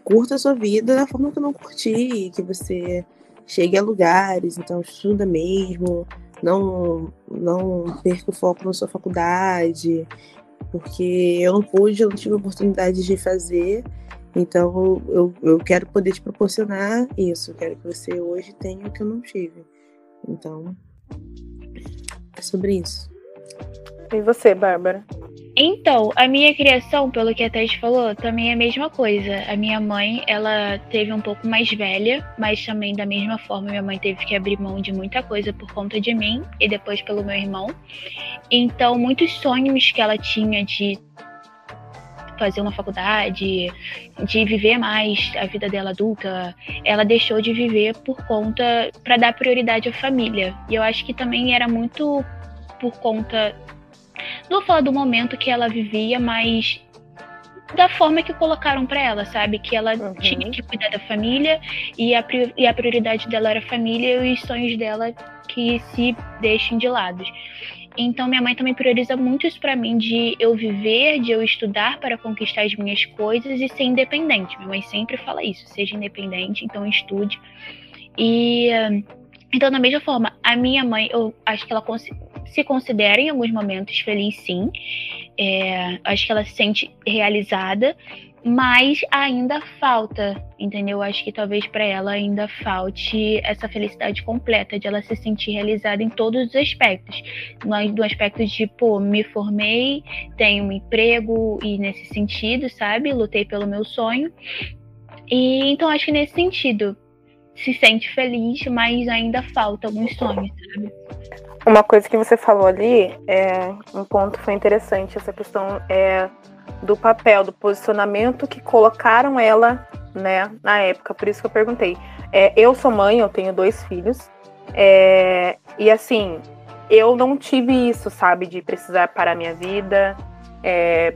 Speaker 7: curta a sua vida da forma que eu não curti, que você chegue a lugares, então estuda mesmo, não não perca o foco na sua faculdade, porque eu não pude, eu não tive oportunidade de fazer então, eu, eu quero poder te proporcionar isso. Quero que você hoje tenha o que eu não tive. Então, é sobre isso.
Speaker 6: E você, Bárbara?
Speaker 8: Então, a minha criação, pelo que a Tess falou, também é a mesma coisa. A minha mãe, ela teve um pouco mais velha, mas também da mesma forma, minha mãe teve que abrir mão de muita coisa por conta de mim e depois pelo meu irmão. Então, muitos sonhos que ela tinha de fazer uma faculdade, de viver mais a vida dela adulta, ela deixou de viver por conta para dar prioridade à família. E eu acho que também era muito por conta não vou falar do momento que ela vivia, mas da forma que colocaram para ela, sabe? Que ela uhum. tinha que cuidar da família e a, e a prioridade dela era a família e os sonhos dela que se deixem de lado. Então minha mãe também prioriza muito isso para mim de eu viver, de eu estudar para conquistar as minhas coisas e ser independente. Minha mãe sempre fala isso, seja independente, então estude. E Então, da mesma forma, a minha mãe, eu acho que ela se considera em alguns momentos feliz, sim. É, acho que ela se sente realizada, mas ainda falta, entendeu? Acho que talvez para ela ainda falte essa felicidade completa, de ela se sentir realizada em todos os aspectos. Do aspecto de, pô, me formei, tenho um emprego e nesse sentido, sabe? Lutei pelo meu sonho. E então acho que nesse sentido, se sente feliz, mas ainda falta alguns sonhos, sabe?
Speaker 6: Uma coisa que você falou ali, é, um ponto foi interessante, essa questão é do papel, do posicionamento que colocaram ela, né, na época. Por isso que eu perguntei. É, eu sou mãe, eu tenho dois filhos, é, e assim, eu não tive isso, sabe, de precisar parar minha vida, é,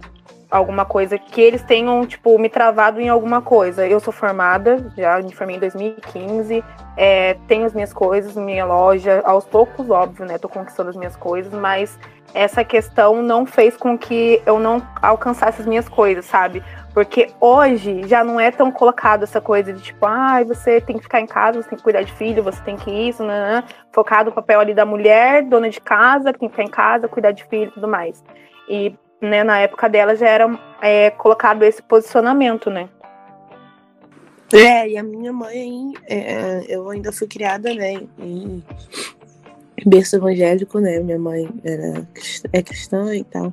Speaker 6: alguma coisa que eles tenham, tipo, me travado em alguma coisa. Eu sou formada, já me formei em 2015, é, tenho as minhas coisas, minha loja, aos poucos, óbvio, né? Tô conquistando as minhas coisas, mas essa questão não fez com que eu não alcançasse as minhas coisas, sabe? Porque hoje já não é tão colocado essa coisa de tipo, ah, você tem que ficar em casa, você tem que cuidar de filho, você tem que isso, né, né. Focado no papel ali da mulher, dona de casa, que tem que ficar em casa, cuidar de filho e tudo mais. E né, na época dela já era é, colocado esse posicionamento, né?
Speaker 7: É, e a minha mãe, é, eu ainda fui criada, né, em berço evangélico, né, minha mãe era, é cristã e tal,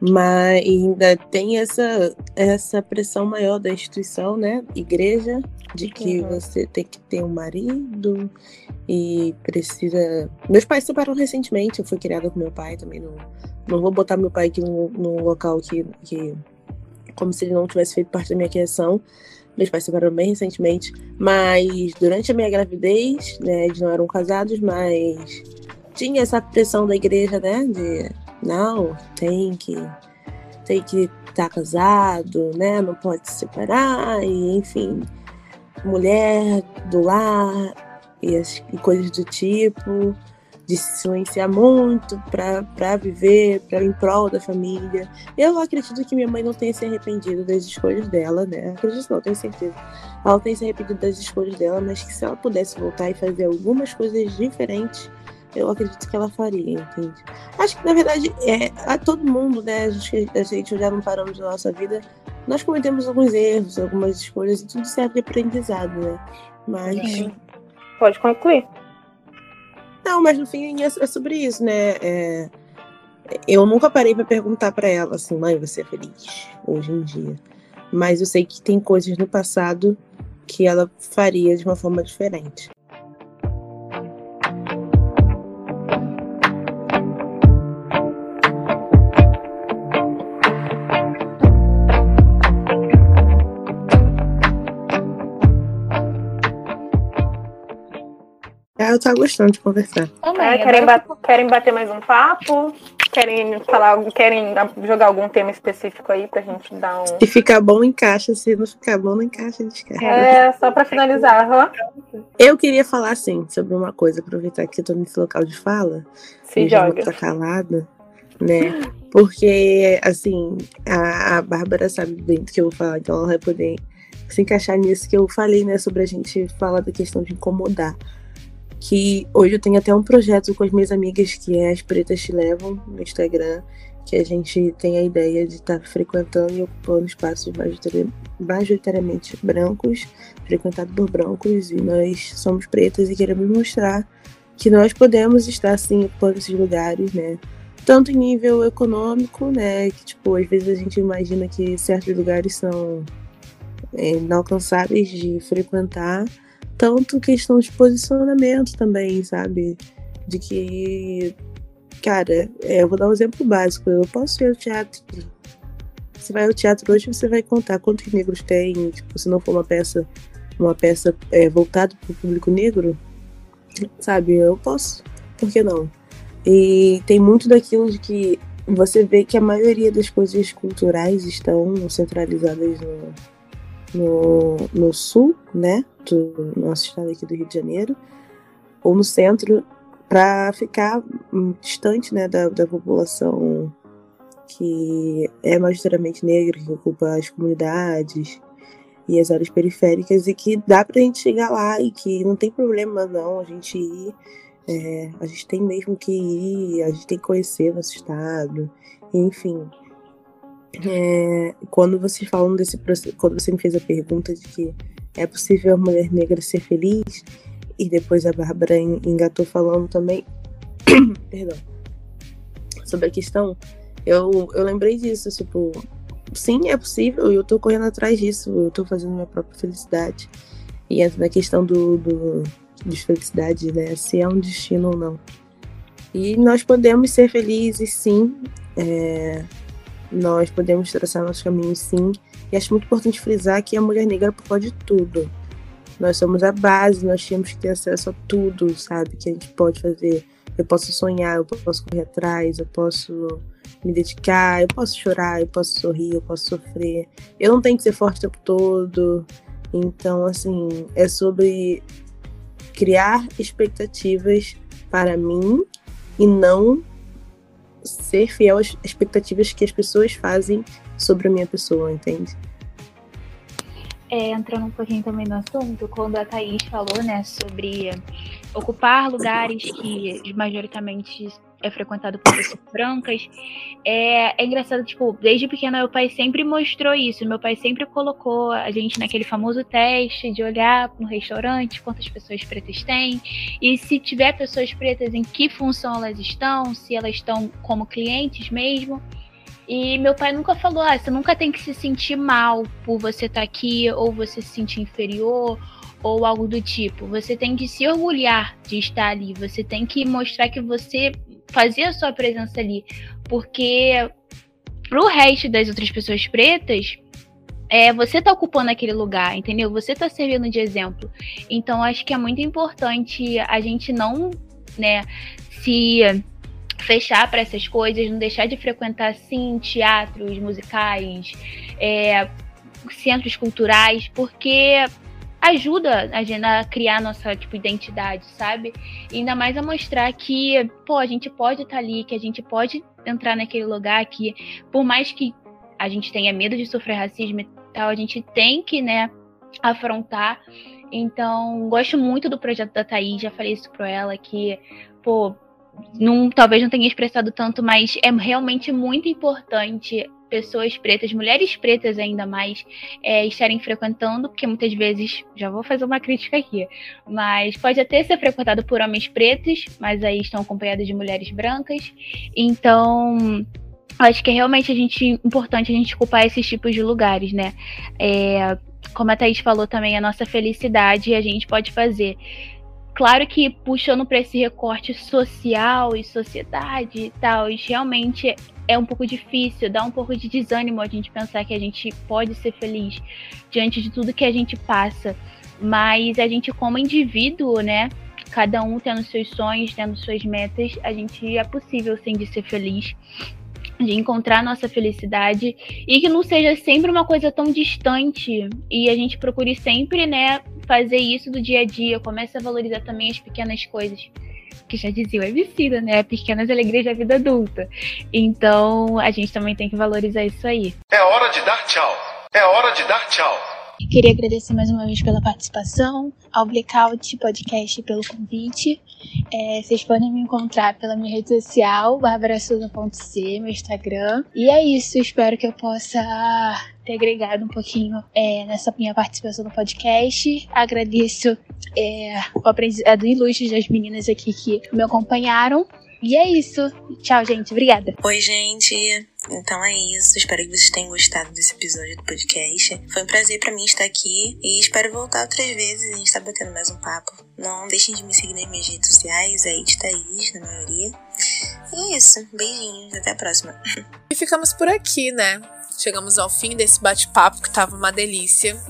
Speaker 7: mas ainda tem essa, essa pressão maior da instituição, né, igreja, de que uhum. você tem que ter um marido e precisa... Meus pais se separaram recentemente, eu fui criada com meu pai também no não vou botar meu pai aqui num, num local que, que. Como se ele não tivesse feito parte da minha criação. Meus pais se separaram bem recentemente. Mas durante a minha gravidez, né, eles não eram casados, mas tinha essa pressão da igreja, né? De não, tem que. Tem que estar tá casado, né? Não pode se separar, e enfim. Mulher do lar e, as, e coisas do tipo de se silenciar muito para viver, para em prol da família. Eu acredito que minha mãe não tenha se arrependido das escolhas dela, né? Acredito não, tenho certeza. Ela tem se arrependido das escolhas dela, mas que se ela pudesse voltar e fazer algumas coisas diferentes, eu acredito que ela faria, entende? Acho que, na verdade, é, a todo mundo, né? A gente, a gente já não paramos na nossa vida, nós cometemos alguns erros, algumas escolhas, e tudo serve de aprendizado, né? Mas. Sim.
Speaker 6: Pode concluir.
Speaker 7: Não, mas no fim é, é sobre isso, né? É, eu nunca parei para perguntar para ela assim, mãe, você é feliz hoje em dia? Mas eu sei que tem coisas no passado que ela faria de uma forma diferente. Tava gostando de conversar.
Speaker 6: É, querem, ba querem bater mais um papo? Querem falar, querem jogar algum tema específico aí pra gente dar um.
Speaker 7: Se ficar bom, encaixa. Se não ficar bom, não encaixa, descarga.
Speaker 6: É, só pra finalizar. Uhum.
Speaker 7: Eu queria falar, assim, sobre uma coisa, aproveitar que eu tô nesse local de fala.
Speaker 6: Se joga.
Speaker 7: Tá calada, né? Porque, assim, a, a Bárbara sabe bem do que eu vou falar, então ela vai poder se encaixar nisso que eu falei, né, sobre a gente falar da questão de incomodar que hoje eu tenho até um projeto com as minhas amigas que é As Pretas Te Levam no Instagram, que a gente tem a ideia de estar tá frequentando e ocupando espaços majoritariamente brancos, frequentados por brancos, e nós somos pretas e queremos mostrar que nós podemos estar sim ocupando esses lugares, né? Tanto em nível econômico, né? Que tipo, às vezes a gente imagina que certos lugares são é, inalcançáveis de frequentar, tanto questão de posicionamento também, sabe? De que, cara, é, eu vou dar um exemplo básico. Eu posso ir ao teatro. Você vai ao teatro hoje, você vai contar quantos negros tem, tipo, se não for uma peça, uma peça é, voltada para o público negro, sabe? Eu posso, por que não? E tem muito daquilo de que você vê que a maioria das coisas culturais estão centralizadas no, no, no sul, né, do nosso estado aqui do Rio de Janeiro, ou no centro, para ficar distante, né, da, da população que é majoritariamente negra, que ocupa as comunidades. e as áreas periféricas e que dá pra gente chegar lá e que não tem problema não a gente ir. É, a gente tem mesmo que ir, a gente tem que conhecer nosso estado, enfim. É, quando vocês falam desse processo, quando você me fez a pergunta de que é possível a mulher negra ser feliz, e depois a Bárbara engatou falando também, perdão, sobre a questão, eu, eu lembrei disso, tipo, sim, é possível, eu tô correndo atrás disso, eu tô fazendo minha própria felicidade. E entra na questão do, do de felicidade, né? Se é um destino ou não. E nós podemos ser felizes, sim. É, nós podemos traçar nossos caminhos, sim. E acho muito importante frisar que a mulher negra pode tudo. Nós somos a base, nós temos que ter acesso a tudo, sabe? Que a gente pode fazer. Eu posso sonhar, eu posso correr atrás, eu posso me dedicar, eu posso chorar, eu posso sorrir, eu posso sofrer. Eu não tenho que ser forte o tempo todo. Então, assim, é sobre criar expectativas para mim e não ser fiel às expectativas que as pessoas fazem sobre a minha pessoa, entende?
Speaker 8: É, entrando um pouquinho também no assunto, quando a Thaís falou, né, sobre ocupar lugares que majoritariamente é frequentado por pessoas brancas. É, é engraçado, tipo, desde pequena meu pai sempre mostrou isso. Meu pai sempre colocou a gente naquele famoso teste de olhar no restaurante quantas pessoas pretas tem. E se tiver pessoas pretas, em que função elas estão, se elas estão como clientes mesmo. E meu pai nunca falou, ah, você nunca tem que se sentir mal por você estar tá aqui, ou você se sentir inferior, ou algo do tipo. Você tem que se orgulhar de estar ali, você tem que mostrar que você fazia a sua presença ali. Porque pro resto das outras pessoas pretas, é, você tá ocupando aquele lugar, entendeu? Você tá servindo de exemplo. Então acho que é muito importante a gente não, né, se fechar para essas coisas, não deixar de frequentar sim teatros, musicais, é, centros culturais, porque ajuda a gente a criar nossa tipo identidade, sabe? E ainda mais a mostrar que, pô, a gente pode estar tá ali, que a gente pode entrar naquele lugar que, por mais que a gente tenha medo de sofrer racismo e tal, a gente tem que, né, afrontar. Então, gosto muito do projeto da Thaís, já falei isso pra ela, que, pô, não, talvez não tenha expressado tanto, mas é realmente muito importante pessoas pretas, mulheres pretas ainda mais, é, estarem frequentando, porque muitas vezes, já vou fazer uma crítica aqui, mas pode até ser frequentado por homens pretos, mas aí estão acompanhados de mulheres brancas. Então, acho que é realmente a gente, importante a gente ocupar esses tipos de lugares, né? É, como a Thaís falou também, a nossa felicidade a gente pode fazer. Claro que puxando para esse recorte social e sociedade e tal, realmente é um pouco difícil, dá um pouco de desânimo a gente pensar que a gente pode ser feliz diante de tudo que a gente passa. Mas a gente, como indivíduo, né? Cada um tendo seus sonhos, tendo suas metas, a gente é possível sim de ser feliz, de encontrar nossa felicidade e que não seja sempre uma coisa tão distante e a gente procure sempre, né, fazer isso do dia a dia, comece a valorizar também as pequenas coisas que já dizia o Emicida, né? Pequenas alegrias da vida adulta. Então, a gente também tem que valorizar isso aí.
Speaker 2: É hora de dar tchau. É hora de dar tchau.
Speaker 8: Queria agradecer mais uma vez pela participação, ao Blackout Podcast pelo convite. É, vocês podem me encontrar pela minha rede social, barbarasuda.c, meu Instagram. E é isso, espero que eu possa ter agregado um pouquinho é, nessa minha participação no podcast. Agradeço é, o aprendizado ilustre das meninas aqui que me acompanharam. E é isso. Tchau, gente. Obrigada.
Speaker 9: Oi, gente. Então é isso. Espero que vocês tenham gostado desse episódio do podcast. Foi um prazer para mim estar aqui e espero voltar outras vezes. A gente tá batendo mais um papo. Não deixem de me seguir nas minhas redes sociais, aí de Thaís, na maioria. E é isso. Beijinhos. Até a próxima.
Speaker 5: E ficamos por aqui, né? Chegamos ao fim desse bate-papo que tava uma delícia.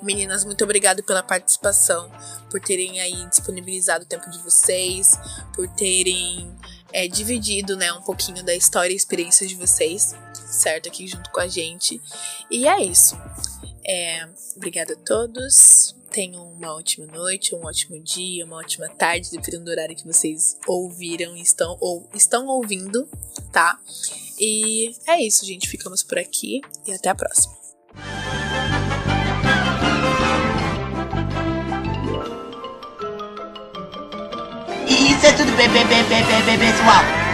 Speaker 5: Meninas, muito obrigado pela participação, por terem aí disponibilizado o tempo de vocês, por terem é, dividido, né, um pouquinho da história e experiência de vocês, certo? Aqui junto com a gente. E é isso. É, obrigada a todos. Tenham uma ótima noite, um ótimo dia, uma ótima tarde, dependendo do horário que vocês ouviram estão ou estão ouvindo, tá? E é isso, gente. Ficamos por aqui e até a próxima.
Speaker 1: E isso é tudo, bebê, bebê, bebê, pessoal.